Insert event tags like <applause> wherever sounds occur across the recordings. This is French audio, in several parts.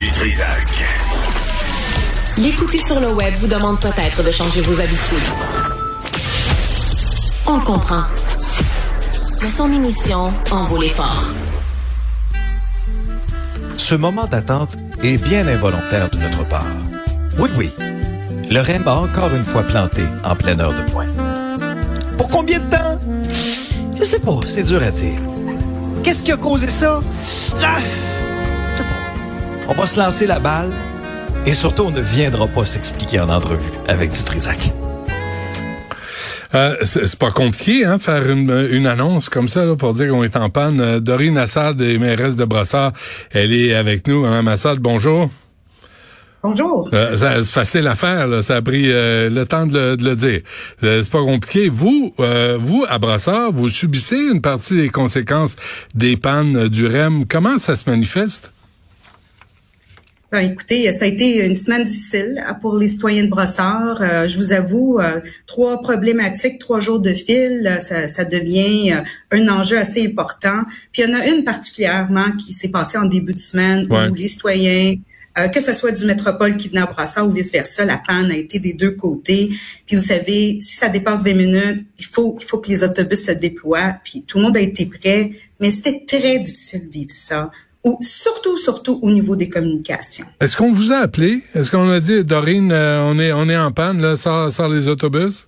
Du Trisac. L'écouter sur le web vous demande peut-être de changer vos habitudes. On le comprend. Mais son émission en vaut l'effort. Ce moment d'attente est bien involontaire de notre part. Oui, oui. Le REM a encore une fois planté en pleine heure de pointe. Pour combien de temps? Je sais pas, c'est dur à dire. Qu'est-ce qui a causé ça? Ah! On va se lancer la balle et surtout, on ne viendra pas s'expliquer en entrevue avec du Trisac. Euh, c'est pas compliqué, hein, faire une, une annonce comme ça là, pour dire qu'on est en panne. Euh, Dorine Assad, mairesse de Brossard, elle est avec nous. Madame Assad, bonjour. Bonjour. Euh, c'est facile à faire, là. ça a pris euh, le temps de le, de le dire. Euh, c'est pas compliqué. Vous, vous à Brassard, vous subissez une partie des conséquences des pannes du REM. Comment ça se manifeste? Ben, écoutez, ça a été une semaine difficile pour les citoyens de Brossard. Euh, je vous avoue, euh, trois problématiques, trois jours de fil, ça, ça, devient euh, un enjeu assez important. Puis il y en a une particulièrement qui s'est passée en début de semaine où les citoyens que ce soit du métropole qui venait à Brassard ou vice-versa, la panne a été des deux côtés. Puis vous savez, si ça dépasse 20 minutes, il faut, il faut que les autobus se déploient. Puis tout le monde a été prêt, mais c'était très difficile de vivre ça ou surtout, surtout au niveau des communications. Est-ce qu'on vous a appelé? Est-ce qu'on a dit, Dorine, euh, on est on est en panne, là, sans, sans les autobus?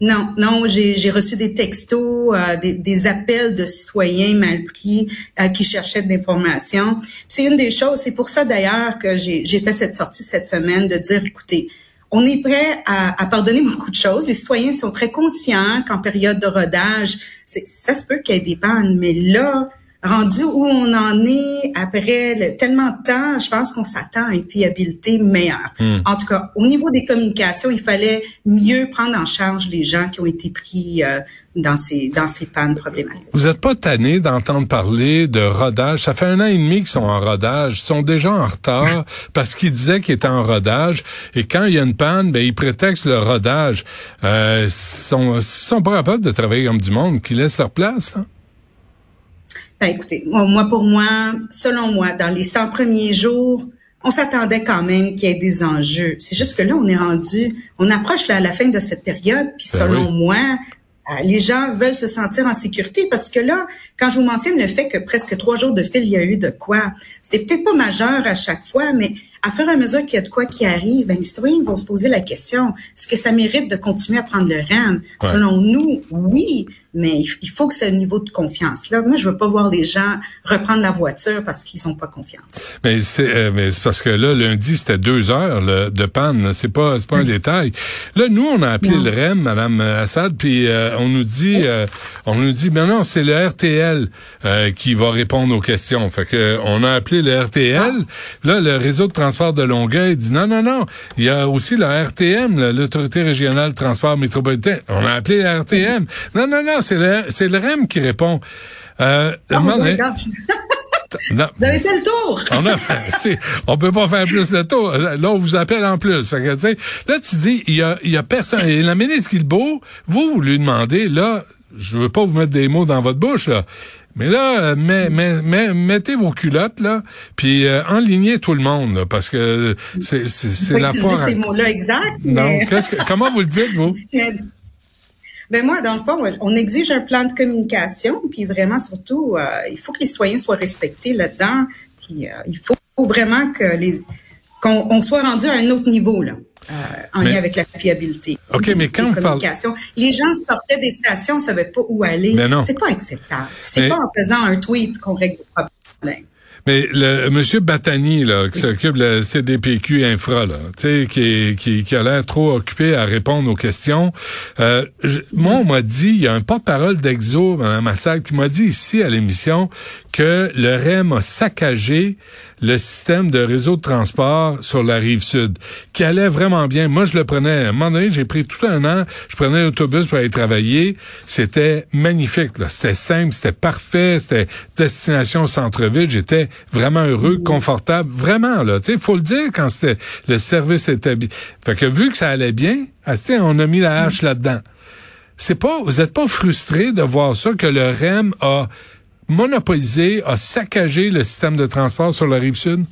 Non, non, j'ai reçu des textos, euh, des, des, appels de citoyens mal pris euh, qui cherchaient de l'information. C'est une des choses, c'est pour ça d'ailleurs que j'ai fait cette sortie cette semaine de dire, écoutez, on est prêt à, à, pardonner <laughs> beaucoup de choses. Les citoyens sont très conscients qu'en période de rodage, ça se peut qu'il y ait des pannes, mais là, rendu où on en est après tellement de temps, je pense qu'on s'attend à une fiabilité meilleure. Hmm. En tout cas, au niveau des communications, il fallait mieux prendre en charge les gens qui ont été pris euh, dans ces dans ces pannes problématiques. Vous n'êtes pas tanné d'entendre parler de rodage? Ça fait un an et demi qu'ils sont en rodage. Ils sont déjà en retard parce qu'ils disaient qu'ils étaient en rodage. Et quand il y a une panne, ben ils prétextent le rodage. Euh, ils sont, sont pas capables de travailler comme du monde, qui laissent leur place. Là. Ben, écoutez, moi, pour moi, selon moi, dans les 100 premiers jours, on s'attendait quand même qu'il y ait des enjeux. C'est juste que là, on est rendu, on approche là, à la fin de cette période, puis ben selon moi, euh, les gens veulent se sentir en sécurité parce que là, quand je vous mentionne le fait que presque trois jours de fil, il y a eu de quoi, c'était peut-être pas majeur à chaque fois, mais à faire à mesure qu'il y a de quoi qui arrive, ben, les citoyens vont se poser la question, est-ce que ça mérite de continuer à prendre le RAM? Selon nous, oui, mais il faut que c'est un niveau de confiance. Là, moi, je veux pas voir les gens reprendre la voiture parce qu'ils n'ont pas confiance. Mais c'est euh, mais c'est parce que là, lundi, c'était deux heures de panne. C'est pas c'est pas un détail. Là, nous, on a appelé le REM, Madame Assad, puis euh, on nous dit euh, on nous dit, ben non, c'est le RTL qui va répondre aux questions. Fait que on a appelé le RTL. Ah. Là, le réseau de transport de Longueuil dit non, non, non. Il y a aussi le RTM, l'autorité régionale de transport métropolitain. On a appelé le RTM. Non, non, non c'est le, c'est le REM qui répond. Euh, oh <laughs> Vous avez fait le tour. on, a, <laughs> on peut pas faire plus le tour. Là, on vous appelle en plus. Fait que, là, tu dis, il y a, il y a personne. Et la ministre Guilbeault, vous, vous lui demandez, là, je veux pas vous mettre des mots dans votre bouche, là. Mais là, mais, mais, mettez vos culottes là, puis euh, enlignez tout le monde là, parce que c'est c'est la fois. ces mots-là exacts. Non, comment vous le dites vous? <laughs> Ben moi, dans le fond, on exige un plan de communication, puis vraiment surtout, euh, il faut que les citoyens soient respectés là-dedans, puis euh, il faut vraiment que les qu'on soit rendu à un autre niveau là. En lien avec la fiabilité. OK, mais quand vous parlez... Les gens sortaient des stations, ne savaient pas où aller. C'est pas acceptable. C'est pas en faisant un tweet qu'on règle le problème. Mais le monsieur Batani là, qui s'occupe de la CDPQ Infra là, tu sais, qui, qui, qui a l'air trop occupé à répondre aux questions. Euh, moi, on m'a dit, il y a un porte-parole d'Exo, Mme Massal, qui m'a dit ici à l'émission que le REM a saccagé le système de réseau de transport sur la rive sud, qui allait vraiment bien. Moi, je le prenais. À un moment donné, j'ai pris tout un an. Je prenais l'autobus pour aller travailler. C'était magnifique. C'était simple, c'était parfait. C'était destination centre-ville. J'étais vraiment heureux, confortable. Vraiment, là. Tu sais, faut le dire quand c'était le service était bien. Fait que vu que ça allait bien, ah, on a mis la hache là-dedans. C'est pas, vous êtes pas frustré de voir ça que le REM a monopolisé, a saccagé le système de transport sur la rive sud?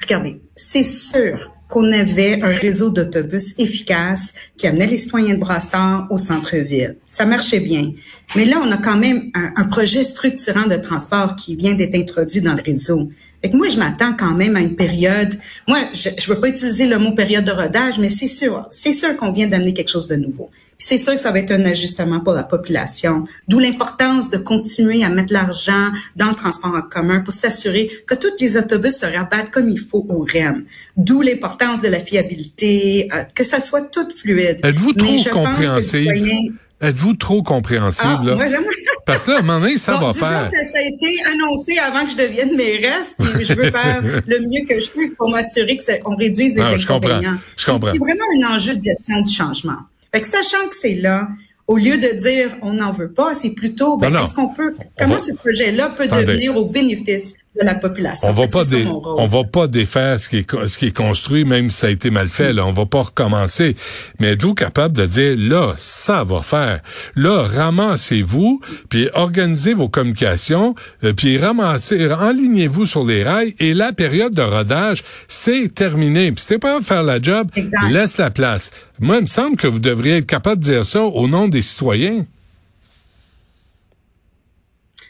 Regardez, c'est sûr qu'on avait un réseau d'autobus efficace qui amenait les citoyens de Brassard au centre-ville. Ça marchait bien. Mais là, on a quand même un projet structurant de transport qui vient d'être introduit dans le réseau. Fait que moi, je m'attends quand même à une période. Moi, je ne veux pas utiliser le mot période de rodage, mais c'est sûr, c'est sûr qu'on vient d'amener quelque chose de nouveau. C'est sûr que ça va être un ajustement pour la population. D'où l'importance de continuer à mettre l'argent dans le transport en commun pour s'assurer que tous les autobus se rabattent comme il faut au REM. D'où l'importance de la fiabilité, euh, que ça soit tout fluide. Êtes-vous trop compréhensive? Êtes-vous trop compréhensible? Ah, Parce que là, à un moment donné, ça va faire. Que ça a été annoncé avant que je devienne mairesse, puis je veux faire <laughs> le mieux que je peux pour m'assurer qu'on réduise les ah, inconvénients. Je comprends. C'est vraiment un enjeu de gestion du changement. Fait que sachant que c'est là, au lieu de dire on n'en veut pas, c'est plutôt ben, est-ce qu'on peut comment ce projet-là peut devenir au bénéfice? De la population. On va pas on va pas défaire ce qui est ce qui est construit même si ça a été mal fait là, on va pas recommencer. Mais êtes-vous capable de dire là ça va faire? Là ramassez-vous puis organisez vos communications euh, puis ramassez enlignez-vous sur les rails et la période de rodage c'est terminé. Puis si t'es pas à faire la job, laisse la place. Moi il me semble que vous devriez être capable de dire ça au nom des citoyens.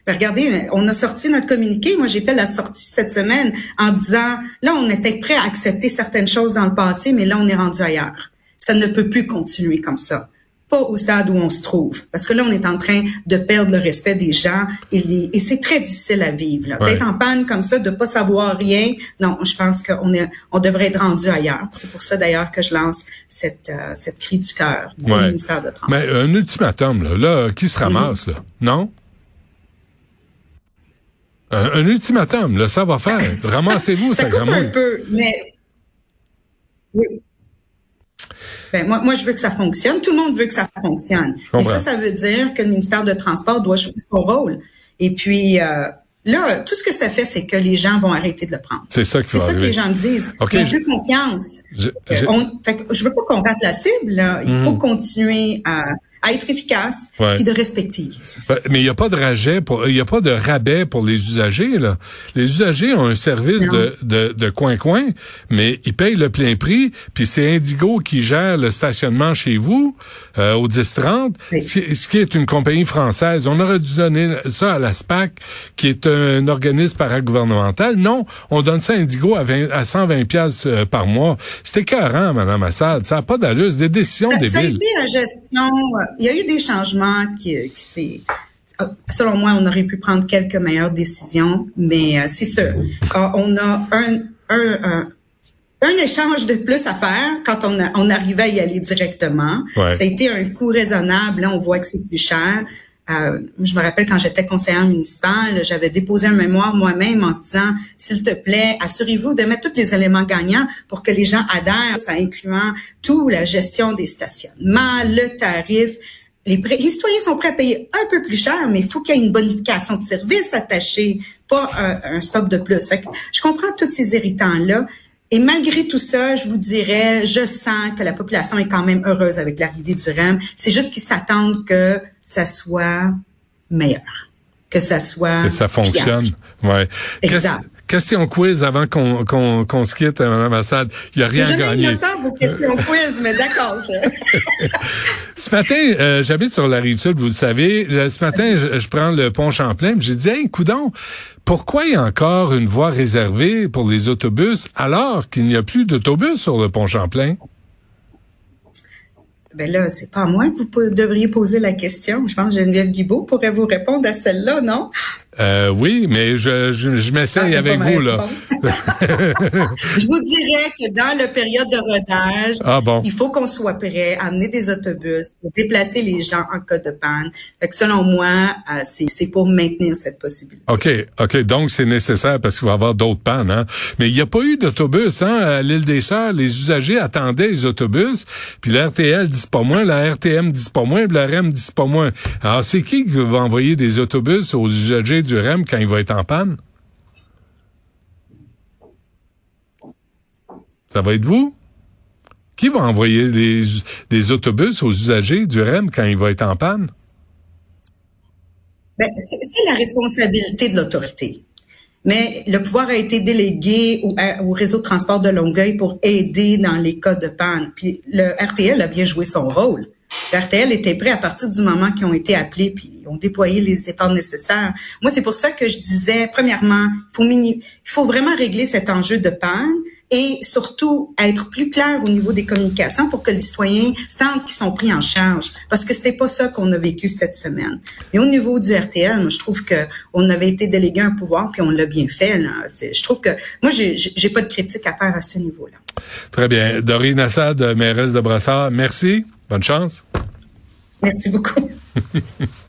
Ben, regardez, on a sorti notre communiqué. Moi, j'ai fait la sortie cette semaine en disant, là, on était prêt à accepter certaines choses dans le passé, mais là, on est rendu ailleurs. Ça ne peut plus continuer comme ça. Pas au stade où on se trouve. Parce que là, on est en train de perdre le respect des gens et, c'est très difficile à vivre. D'être en panne comme ça, de pas savoir rien. Non, je pense qu'on est, on devrait être rendu ailleurs. C'est pour ça, d'ailleurs, que je lance cette, euh, cette cri du cœur au ministère de Transport. Mais un ultimatum, là, là qui se ramasse, là? Non? Un, ultimatum, là, ça va faire. <laughs> Ramassez-vous, ça, ça coupe un peu, mais oui. Ben, moi, moi, je veux que ça fonctionne. Tout le monde veut que ça fonctionne. Et ça, ça veut dire que le ministère de Transport doit jouer son rôle. Et puis, euh, là, tout ce que ça fait, c'est que les gens vont arrêter de le prendre. C'est ça, C'est ça que les gens me disent. Okay, J'ai confiance. Je, je... je veux pas qu'on rate la cible. Là. Il faut mhm. continuer à à être efficace et de respecter ben, mais il n'y a pas de rabais pour il y a pas de rabais pour les usagers là. Les usagers ont un service de, de, de coin coin, mais ils payent le plein prix, puis c'est Indigo qui gère le stationnement chez vous euh, au 1030, ce qui est une compagnie française. On aurait dû donner ça à la SPAC qui est un organisme paragouvernemental. Non, on donne ça à Indigo à, 20, à 120 pièces euh, par mois. C'était carré, madame Assad, ça n'a pas d'allure, c'est des décisions ça, débiles. Ça a été une gestion euh, il y a eu des changements qui, qui euh, selon moi, on aurait pu prendre quelques meilleures décisions, mais euh, c'est sûr. Euh, on a un, un, un, échange de plus à faire quand on, on arrivait à y aller directement. Ça a été un coût raisonnable. Là, on voit que c'est plus cher. Euh, je me rappelle quand j'étais conseillère municipale, j'avais déposé un mémoire moi-même en se disant, s'il te plaît, assurez-vous de mettre tous les éléments gagnants pour que les gens adhèrent, ça incluant tout, la gestion des stationnements, le tarif. Les, citoyens sont prêts à payer un peu plus cher, mais il faut qu'il y ait une bonification de service attachée, pas un, un stop de plus. Je comprends tous ces irritants-là, et malgré tout ça, je vous dirais, je sens que la population est quand même heureuse avec l'arrivée du REM. C'est juste qu'ils s'attendent que ça soit meilleur, que ça soit que ça fonctionne. Ouais. Exact. Question quiz avant qu'on qu'on qu'on se quitte, Mme Assad. Il n'y a rien gagné. innocent vos questions quiz, mais d'accord. <laughs> ce matin, euh, j'habite sur la rive sud, vous le savez. Ce matin, je, prends le pont Champlain. J'ai dit, hey, coudon, pourquoi il y a encore une voie réservée pour les autobus alors qu'il n'y a plus d'autobus sur le pont Champlain? Ben là, c'est pas moi que vous devriez poser la question. Je pense que Geneviève Guibault pourrait vous répondre à celle-là, non? Euh, oui, mais je, je, je m'essaye ah, avec vous, là. <laughs> je vous dirais que dans la période de rodage, ah, bon. il faut qu'on soit prêt à amener des autobus pour déplacer les gens en cas de panne. Fait que selon moi, euh, c'est pour maintenir cette possibilité. OK, OK. Donc, c'est nécessaire parce qu'il va y avoir d'autres pannes. Hein? Mais il n'y a pas eu d'autobus hein, à l'île des Sœurs. Les usagers attendaient les autobus, puis la RTL dit pas moins, la RTM dit pas moins, puis la REM dit pas moins. Alors, c'est qui qui va envoyer des autobus aux usagers du REM quand il va être en panne? Ça va être vous? Qui va envoyer des autobus aux usagers du REM quand il va être en panne? Ben, c'est la responsabilité de l'autorité. mais le pouvoir a été délégué au, au, réseau de transport de Longueuil pour aider dans les cas de panne. Puis le RTL a bien joué son rôle. RTL était prêt à partir du moment qu'ils ont été appelés, puis ont déployé les efforts nécessaires. Moi, c'est pour ça que je disais, premièrement, il faut, vraiment régler cet enjeu de panne et surtout être plus clair au niveau des communications pour que les citoyens sentent qu'ils sont pris en charge parce que c'était pas ça qu'on a vécu cette semaine. Et au niveau du RTL, moi, je trouve que on avait été délégué un pouvoir puis on l'a bien fait. Je trouve que moi j'ai pas de critique à faire à ce niveau-là. Très bien, Dorine Assad, mairesse de Brassard, merci, bonne chance. Merci beaucoup. <laughs>